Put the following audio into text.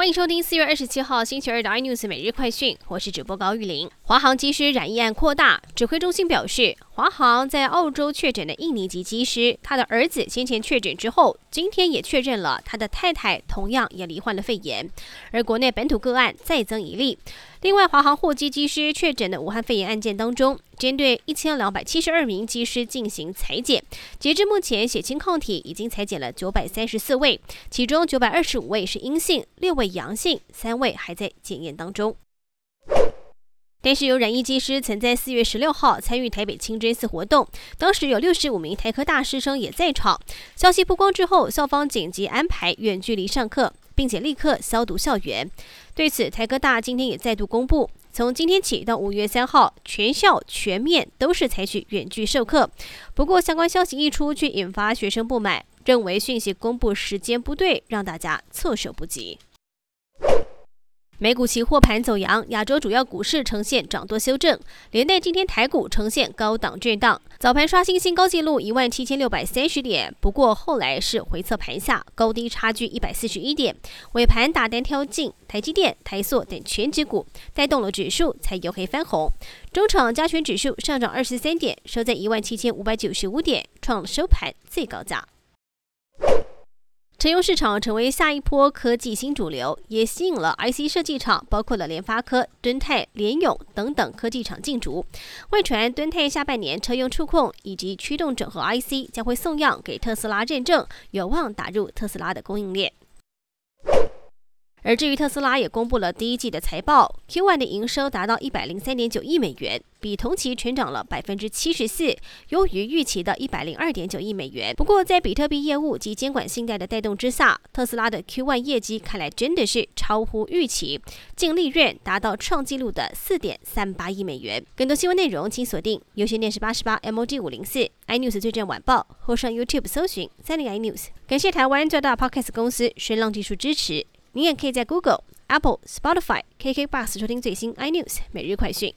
欢迎收听四月二十七号星期二的 iNews 每日快讯，我是主播高玉玲。华航机师染疫案扩大，指挥中心表示，华航在澳洲确诊的印尼籍机师，他的儿子先前确诊之后，今天也确认了他的太太同样也罹患了肺炎，而国内本土个案再增一例。另外，华航货机机师确诊的武汉肺炎案件当中，针对一千两百七十二名机师进行裁剪，截至目前，血清抗体已经裁剪了九百三十四位，其中九百二十五位是阴性，六位阳性，三位还在检验当中。但是有染疫技师曾在四月十六号参与台北清真寺活动，当时有六十五名台科大师生也在场。消息曝光之后，校方紧急安排远距离上课，并且立刻消毒校园。对此，台科大今天也再度公布，从今天起到五月三号，全校全面都是采取远距授课。不过，相关消息一出，却引发学生不满，认为讯息公布时间不对，让大家措手不及。美股期货盘走阳，亚洲主要股市呈现涨多修正，连带今天台股呈现高档震荡，早盘刷新新高纪录一万七千六百三十点，不过后来是回测盘下，高低差距一百四十一点，尾盘打单挑进台积电、台塑等全指股，带动了指数才由黑翻红，中场加权指数上涨二十三点，收在一万七千五百九十五点，创收盘最高价。车用市场成为下一波科技新主流，也吸引了 IC 设计厂，包括了联发科、敦泰、联咏等等科技厂进驻。外传敦泰下半年车用触控以及驱动整合 IC 将会送样给特斯拉认证，有望打入特斯拉的供应链。而至于特斯拉也公布了第一季的财报，Q1 的营收达到一百零三点九亿美元，比同期成长了百分之七十四，优于预期的一百零二点九亿美元。不过，在比特币业务及监管信贷的带动之下，特斯拉的 Q1 业绩看来真的是超乎预期，净利润达到创纪录的四点三八亿美元。更多新闻内容，请锁定优线电视八十八 MOD 五零四 iNews 最正晚报，或上 YouTube 搜寻三零 iNews。感谢台湾最大 Podcast 公司声浪技术支持。你也可以在 Google、Apple、Spotify、KK Bus 收听最新 iNews 每日快讯。